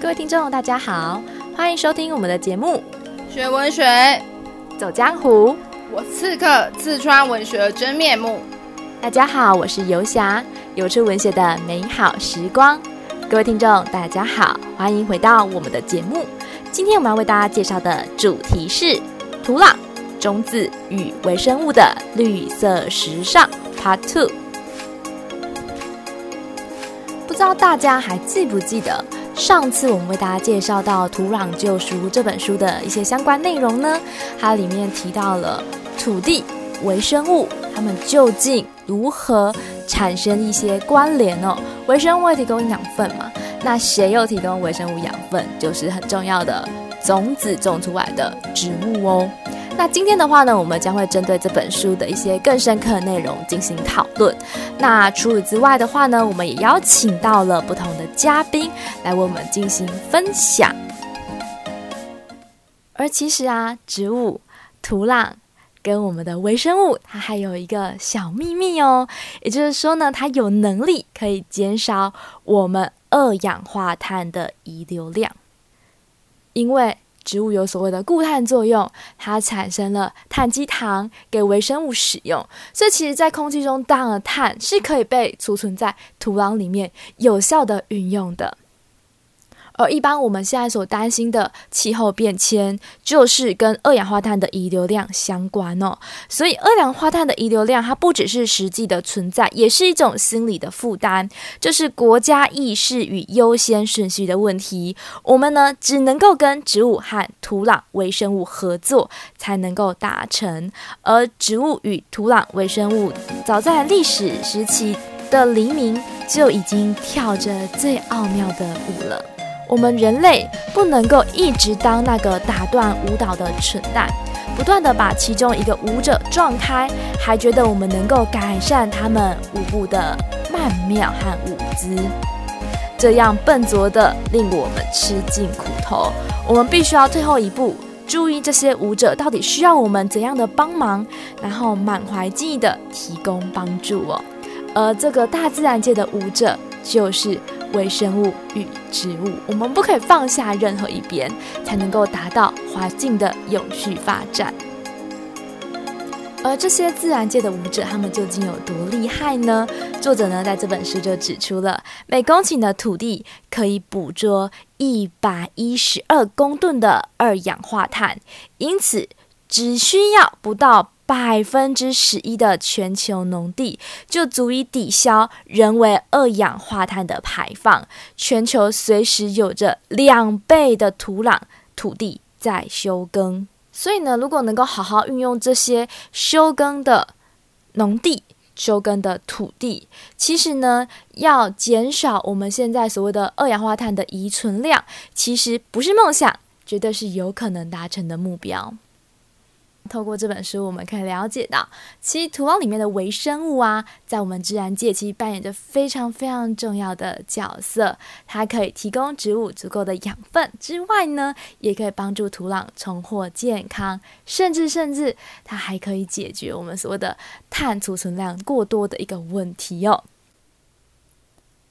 各位听众，大家好，欢迎收听我们的节目《学文学走江湖》，我刺客刺穿文学真面目。大家好，我是游侠，游出文学的美好时光。各位听众，大家好，欢迎回到我们的节目。今天我们要为大家介绍的主题是土壤、种子与微生物的绿色时尚 Part Two。不知道大家还记不记得上次我们为大家介绍到《土壤救赎》这本书的一些相关内容呢？它里面提到了土地、微生物，它们究竟如何产生一些关联哦？微生物会提供养分嘛？那谁又提供微生物养分？就是很重要的种子种出来的植物哦。那今天的话呢，我们将会针对这本书的一些更深刻的内容进行讨论。那除此之外的话呢，我们也邀请到了不同的嘉宾来为我们进行分享。而其实啊，植物、土壤跟我们的微生物，它还有一个小秘密哦。也就是说呢，它有能力可以减少我们二氧化碳的遗留量，因为。植物有所谓的固碳作用，它产生了碳基糖给微生物使用，所以其实，在空气中当了碳是可以被储存在土壤里面，有效的运用的。而一般我们现在所担心的气候变迁，就是跟二氧化碳的遗留量相关哦。所以二氧化碳的遗留量，它不只是实际的存在，也是一种心理的负担，就是国家意识与优先顺序的问题。我们呢，只能够跟植物和土壤微生物合作，才能够达成。而植物与土壤微生物，早在历史时期的黎明，就已经跳着最奥妙的舞了。我们人类不能够一直当那个打断舞蹈的蠢蛋，不断地把其中一个舞者撞开，还觉得我们能够改善他们舞步的曼妙和舞姿，这样笨拙的令我们吃尽苦头。我们必须要退后一步，注意这些舞者到底需要我们怎样的帮忙，然后满怀敬意地提供帮助哦。而这个大自然界的舞者就是。微生物与植物，我们不可以放下任何一边，才能够达到环境的永续发展。而这些自然界的舞者，他们究竟有多厉害呢？作者呢，在这本书就指出了，每公顷的土地可以捕捉一百一十二公吨的二氧化碳，因此只需要不到。百分之十一的全球农地就足以抵消人为二氧化碳的排放。全球随时有着两倍的土壤土地在休耕，所以呢，如果能够好好运用这些休耕的农地、休耕的土地，其实呢，要减少我们现在所谓的二氧化碳的遗存量，其实不是梦想，绝对是有可能达成的目标。透过这本书，我们可以了解到，其实土壤里面的微生物啊，在我们自然界其实扮演着非常非常重要的角色。它可以提供植物足够的养分之外呢，也可以帮助土壤重获健康，甚至甚至它还可以解决我们所谓的碳储存量过多的一个问题哦。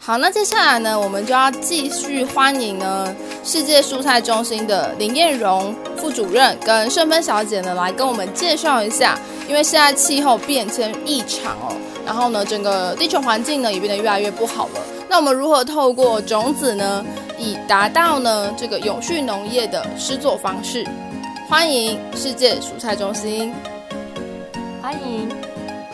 好，那接下来呢，我们就要继续欢迎呢世界蔬菜中心的林燕荣副主任跟圣芬小姐呢来跟我们介绍一下，因为现在气候变迁异常哦，然后呢整个地球环境呢也变得越来越不好了。那我们如何透过种子呢，以达到呢这个永续农业的施作方式？欢迎世界蔬菜中心，欢迎。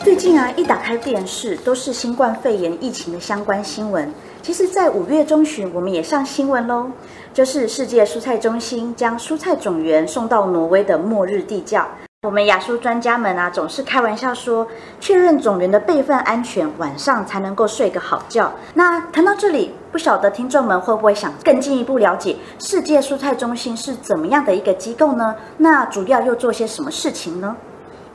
最近啊，一打开电视都是新冠肺炎疫情的相关新闻。其实，在五月中旬，我们也上新闻喽，就是世界蔬菜中心将蔬菜种源送到挪威的末日地窖。我们亚蔬专家们啊，总是开玩笑说，确认种源的备份安全，晚上才能够睡个好觉。那谈到这里，不晓得听众们会不会想更进一步了解世界蔬菜中心是怎么样的一个机构呢？那主要又做些什么事情呢？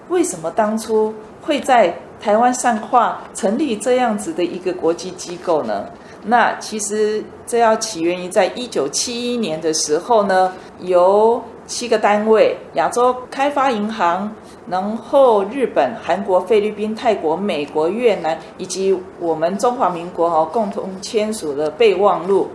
为什么当初会在台湾上化成立这样子的一个国际机构呢？那其实这要起源于在一九七一年的时候呢，由七个单位：亚洲开发银行，然后日本、韩国、菲律宾、泰国、美国、越南以及我们中华民国哈共同签署了备忘录。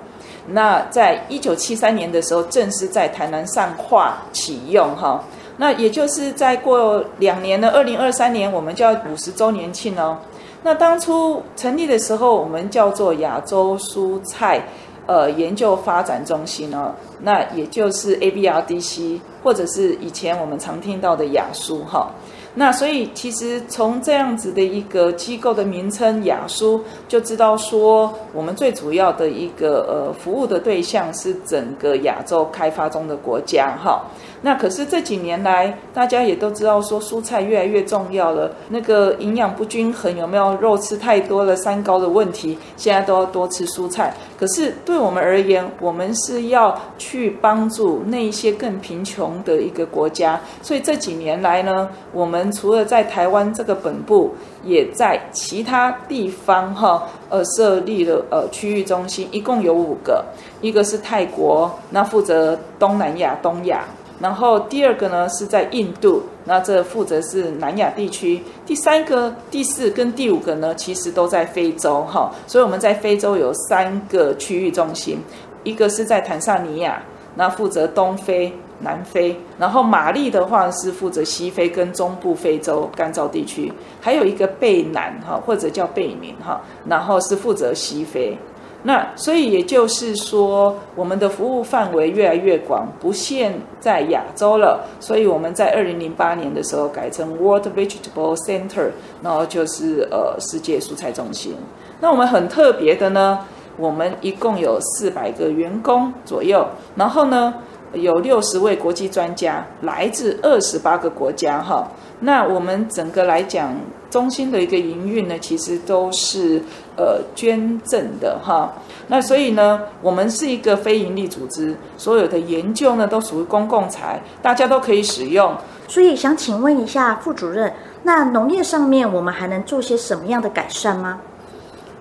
那在一九七三年的时候，正式在台南上化启用哈。那也就是再过两年的二零二三年，我们就要五十周年庆哦。那当初成立的时候，我们叫做亚洲蔬菜呃研究发展中心哦，那也就是 ABRDC，或者是以前我们常听到的亚蔬哈。那所以其实从这样子的一个机构的名称亚蔬，就知道说我们最主要的一个呃服务的对象是整个亚洲开发中的国家哈。那可是这几年来，大家也都知道说蔬菜越来越重要了。那个营养不均衡，有没有肉吃太多了，三高的问题，现在都要多吃蔬菜。可是对我们而言，我们是要去帮助那一些更贫穷的一个国家。所以这几年来呢，我们除了在台湾这个本部，也在其他地方哈，呃，设立了呃区域中心，一共有五个。一个是泰国，那负责东南亚、东亚。然后第二个呢是在印度，那这负责是南亚地区。第三个、第四跟第五个呢，其实都在非洲哈。所以我们在非洲有三个区域中心，一个是在坦桑尼亚，那负责东非、南非。然后马利的话是负责西非跟中部非洲干燥地区，还有一个贝南哈，或者叫贝宁哈，然后是负责西非。那所以也就是说，我们的服务范围越来越广，不限在亚洲了。所以我们在二零零八年的时候改成 World Vegetable Center，然后就是呃世界蔬菜中心。那我们很特别的呢，我们一共有四百个员工左右，然后呢有六十位国际专家，来自二十八个国家哈。那我们整个来讲，中心的一个营运呢，其实都是呃捐赠的哈。那所以呢，我们是一个非营利组织，所有的研究呢都属于公共财，大家都可以使用。所以想请问一下副主任，那农业上面我们还能做些什么样的改善吗？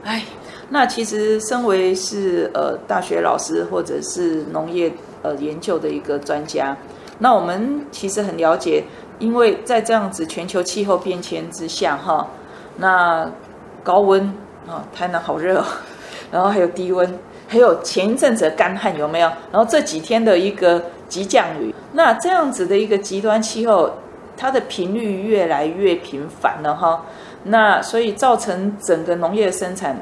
哎，那其实身为是呃大学老师或者是农业呃研究的一个专家，那我们其实很了解。因为在这样子全球气候变迁之下，哈，那高温啊，台南好热，然后还有低温，还有前一阵子干旱有没有？然后这几天的一个急降雨，那这样子的一个极端气候，它的频率越来越频繁了哈。那所以造成整个农业生产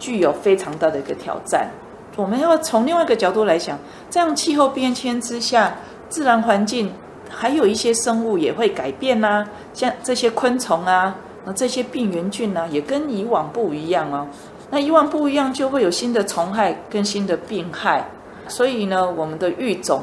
具有非常大的一个挑战。我们要从另外一个角度来想，这样气候变迁之下，自然环境。还有一些生物也会改变呐、像这些昆虫啊，那这些病原菌呢、啊，也跟以往不一样哦。那以往不一样，就会有新的虫害跟新的病害，所以呢，我们的育种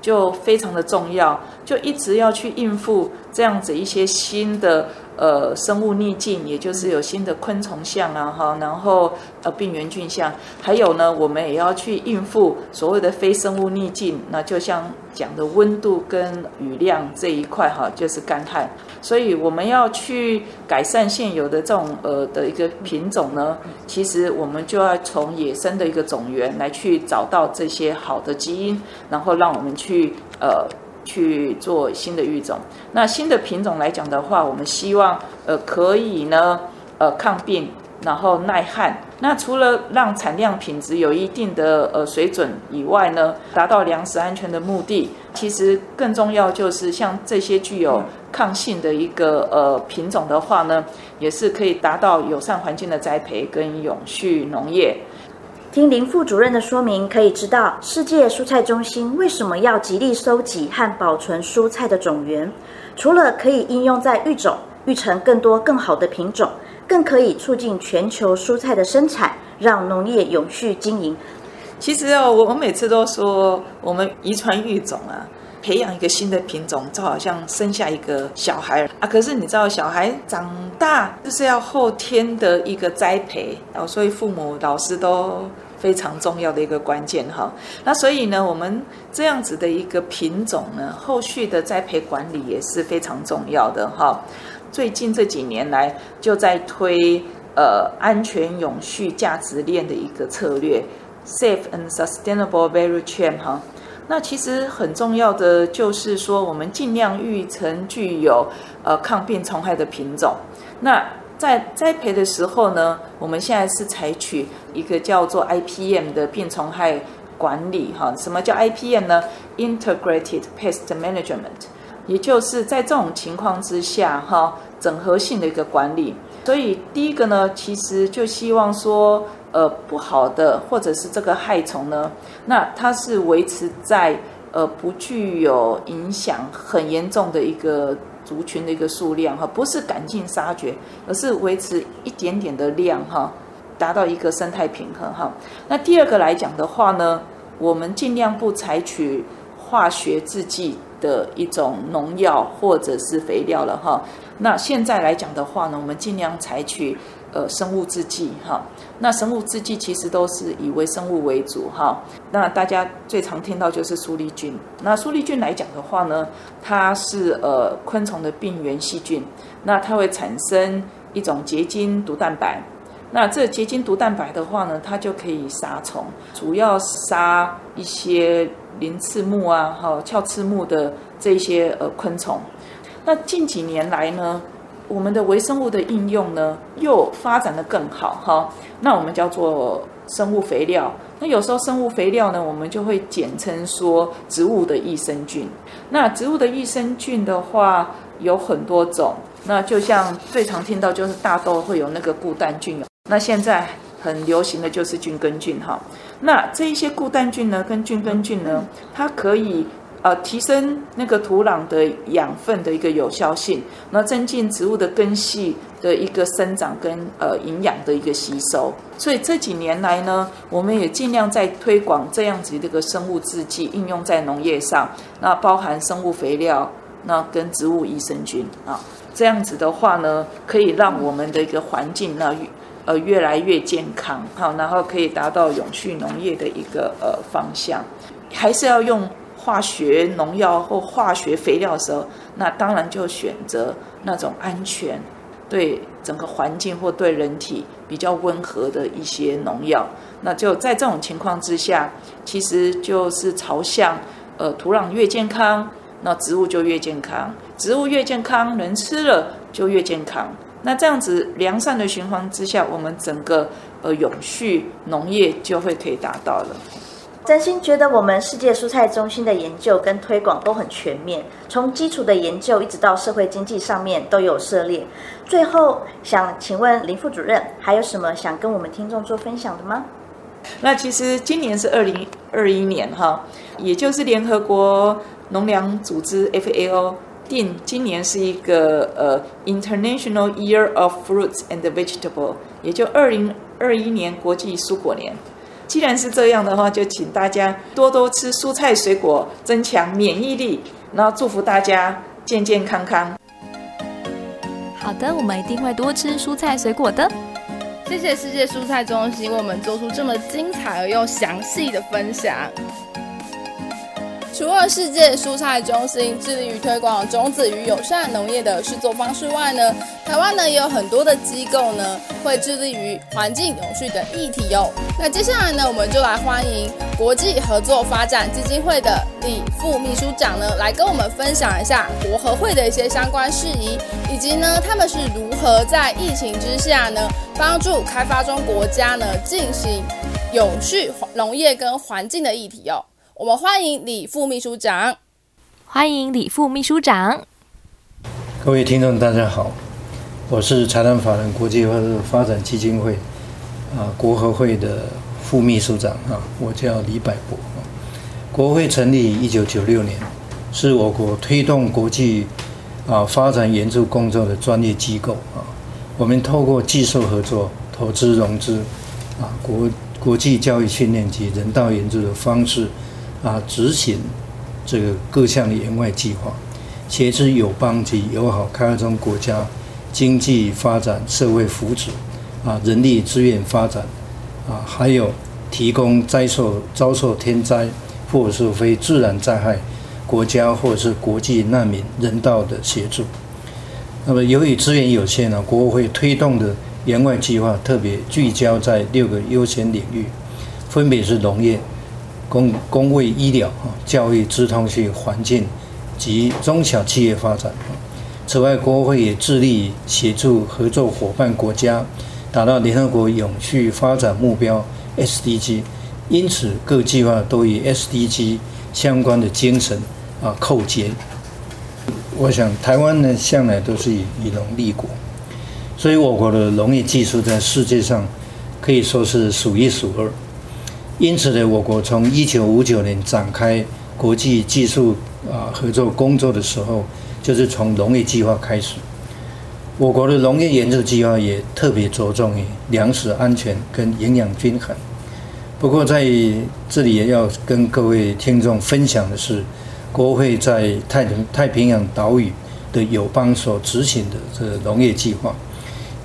就非常的重要，就一直要去应付这样子一些新的。呃，生物逆境，也就是有新的昆虫相啊，哈，然后呃，病原菌相，还有呢，我们也要去应付所谓的非生物逆境，那就像讲的温度跟雨量这一块哈，就是干旱，所以我们要去改善现有的这种呃的一个品种呢，其实我们就要从野生的一个种源来去找到这些好的基因，然后让我们去呃。去做新的育种，那新的品种来讲的话，我们希望呃可以呢呃抗病，然后耐旱。那除了让产量品质有一定的呃水准以外呢，达到粮食安全的目的，其实更重要就是像这些具有抗性的一个呃品种的话呢，也是可以达到友善环境的栽培跟永续农业。听林副主任的说明，可以知道世界蔬菜中心为什么要极力收集和保存蔬菜的种源。除了可以应用在育种，育成更多更好的品种，更可以促进全球蔬菜的生产，让农业永续经营。其实哦，我每次都说，我们遗传育种啊，培养一个新的品种，就好像生下一个小孩啊。可是你知道，小孩长大就是要后天的一个栽培哦，所以父母、老师都。非常重要的一个关键哈，那所以呢，我们这样子的一个品种呢，后续的栽培管理也是非常重要的哈。最近这几年来，就在推呃安全永续价值链的一个策略，Safe and Sustainable Value Chain 哈。那其实很重要的就是说，我们尽量育成具有呃抗病虫害的品种。那在栽培的时候呢，我们现在是采取一个叫做 IPM 的病虫害管理哈。什么叫 IPM 呢？Integrated Pest Management，也就是在这种情况之下哈，整合性的一个管理。所以第一个呢，其实就希望说，呃，不好的或者是这个害虫呢，那它是维持在呃不具有影响很严重的一个族群的一个数量哈，不是赶尽杀绝，而是维持一点点的量哈。达到一个生态平衡哈。那第二个来讲的话呢，我们尽量不采取化学制剂的一种农药或者是肥料了哈。那现在来讲的话呢，我们尽量采取呃生物制剂哈。那生物制剂其实都是以微生物为主哈。那大家最常听到就是苏力菌。那苏力菌来讲的话呢，它是呃昆虫的病原细菌，那它会产生一种结晶毒蛋白。那这结晶毒蛋白的话呢，它就可以杀虫，主要杀一些鳞翅目啊、哈鞘翅目的这些呃昆虫。那近几年来呢，我们的微生物的应用呢又发展得更好哈。那我们叫做生物肥料。那有时候生物肥料呢，我们就会简称说植物的益生菌。那植物的益生菌的话有很多种，那就像最常听到就是大豆会有那个固氮菌。那现在很流行的就是菌根菌哈，那这一些固氮菌呢，跟菌根菌呢，它可以呃提升那个土壤的养分的一个有效性，那增进植物的根系的一个生长跟呃营养的一个吸收。所以这几年来呢，我们也尽量在推广这样子的一个生物制剂应用在农业上，那包含生物肥料，那跟植物益生菌啊，这样子的话呢，可以让我们的一个环境呢。呃，越来越健康，好，然后可以达到永续农业的一个呃方向。还是要用化学农药或化学肥料的时候，那当然就选择那种安全、对整个环境或对人体比较温和的一些农药。那就在这种情况之下，其实就是朝向呃土壤越健康，那植物就越健康，植物越健康，人吃了就越健康。那这样子良善的循环之下，我们整个呃永续农业就会可以达到了。真心觉得我们世界蔬菜中心的研究跟推广都很全面，从基础的研究一直到社会经济上面都有涉猎。最后想请问林副主任，还有什么想跟我们听众做分享的吗？那其实今年是二零二一年哈，也就是联合国农粮组织 FAO。定今年是一个呃 International Year of Fruits and Vegetables，也就二零二一年国际蔬果年。既然是这样的话，就请大家多多吃蔬菜水果，增强免疫力，然后祝福大家健健康康。好的，我们一定会多吃蔬菜水果的。谢谢世界蔬菜中心为我们做出这么精彩而又详细的分享。除了世界蔬菜中心致力于推广种子与友善农业的制作方式外呢，台湾呢也有很多的机构呢会致力于环境永续的议题哦。那接下来呢，我们就来欢迎国际合作发展基金会的李副秘书长呢来跟我们分享一下国合会的一些相关事宜，以及呢他们是如何在疫情之下呢帮助开发中国家呢进行永续农业跟环境的议题哦。我们欢迎李副秘书长。欢迎李副秘书长。各位听众，大家好，我是财团法人国际发展基金会啊国合会的副秘书长啊，我叫李百博。国合会成立一九九六年，是我国推动国际啊发展援助工作的专业机构啊。我们透过技术合作、投资融资啊国国际教育训练及人道援助的方式。啊，执行这个各项的援外计划，协助友邦及友好开发中国家经济发展、社会福祉，啊，人力资源发展，啊，还有提供遭受遭受天灾或者是非自然灾害国家或者是国际难民人道的协助。那么，由于资源有限呢，国会推动的援外计划特别聚焦在六个优先领域，分别是农业。公公卫医疗、啊教育、资通讯、环境及中小企业发展。此外，国会也致力协助合作伙伴国家达到联合国永续发展目标 SDG，因此各计划都与 SDG 相关的精神啊扣结。我想台湾呢向来都是以以农立国，所以我国的农业技术在世界上可以说是数一数二。因此呢，我国从一九五九年展开国际技术啊合作工作的时候，就是从农业计划开始。我国的农业研究计划也特别着重于粮食安全跟营养均衡。不过在这里也要跟各位听众分享的是，国会在太平太平洋岛屿的友邦所执行的这个农业计划。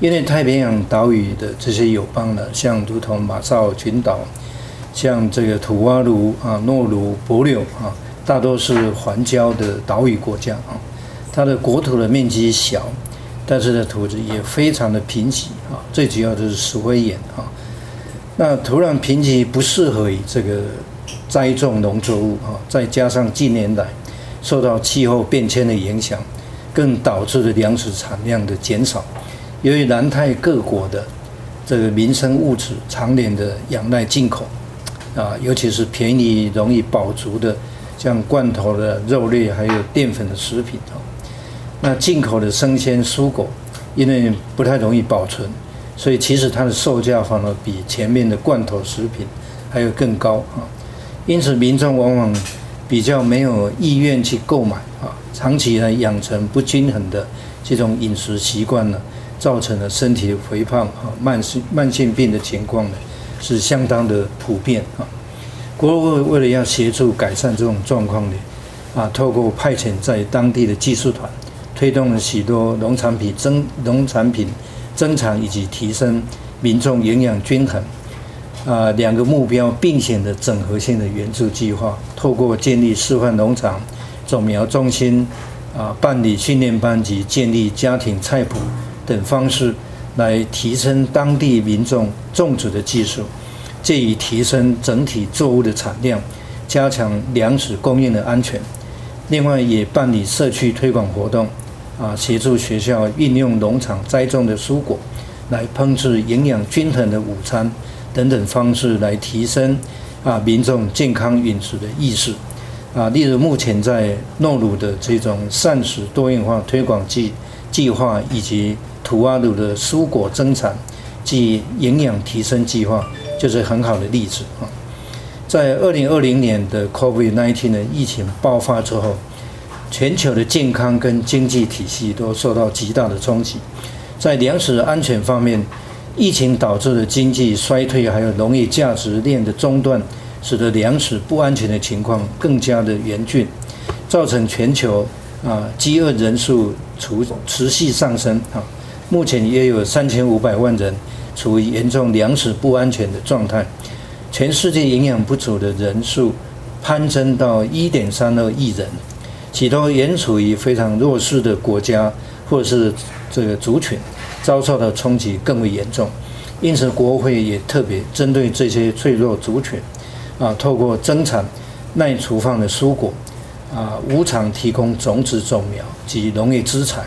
因为太平洋岛屿的这些友邦呢，像如同马绍尔群岛，像这个土瓦卢啊、诺鲁、帛琉啊，大多是环礁的岛屿国家啊，它的国土的面积小。但是呢，土质也非常的贫瘠啊，最主要的是石灰岩啊。那土壤贫瘠不适合于这个栽种农作物啊，再加上近年来受到气候变迁的影响，更导致了粮食产量的减少。由于南太各国的这个民生物质常年的仰赖进口啊，尤其是便宜容易饱足的，像罐头的肉类还有淀粉的食品啊。那进口的生鲜蔬果，因为不太容易保存，所以其实它的售价反而比前面的罐头食品还要更高啊。因此，民众往往比较没有意愿去购买啊，长期呢养成不均衡的这种饮食习惯呢，造成了身体肥胖啊、慢性慢性病的情况呢，是相当的普遍啊。国卫为了要协助改善这种状况呢，啊，透过派遣在当地的技术团。推动了许多农产品增农产品增产以及提升民众营养均衡啊两个目标并行的整合性的援助计划，透过建立示范农场、种苗中心啊办理训练班及建立家庭菜谱等方式，来提升当地民众种植的技术，借以提升整体作物的产量，加强粮食供应的安全。另外，也办理社区推广活动。啊，协助学校运用农场栽种的蔬果，来烹制营养均衡的午餐等等方式，来提升啊民众健康饮食的意识。啊，例如目前在诺鲁的这种膳食多样化推广计计划，以及土阿鲁的蔬果增产及营养提升计划，就是很好的例子啊。在二零二零年的 COVID-19 的疫情爆发之后。全球的健康跟经济体系都受到极大的冲击，在粮食安全方面，疫情导致的经济衰退，还有农业价值链的中断，使得粮食不安全的情况更加的严峻，造成全球啊饥饿人数持持续上升啊，目前约有三千五百万人处于严重粮食不安全的状态，全世界营养不足的人数攀升到一点三二亿人。许多原处于非常弱势的国家或者是这个族群，遭受的冲击更为严重。因此，国会也特别针对这些脆弱族群，啊，透过增产、耐储放的蔬果，啊，无偿提供种子、种苗及农业资材，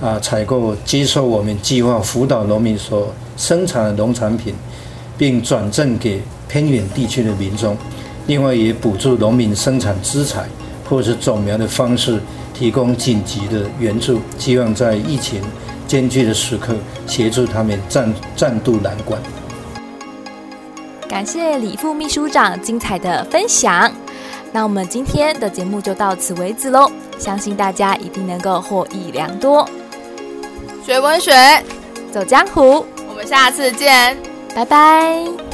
啊，采购接受我们计划辅导农民所生产的农产品，并转赠给偏远地区的民众。另外，也补助农民生产资材。或是种苗的方式提供紧急的援助，希望在疫情艰巨的时刻协助他们暂暂渡难关。感谢李副秘书长精彩的分享。那我们今天的节目就到此为止喽，相信大家一定能够获益良多。学文学，走江湖，我们下次见，拜拜。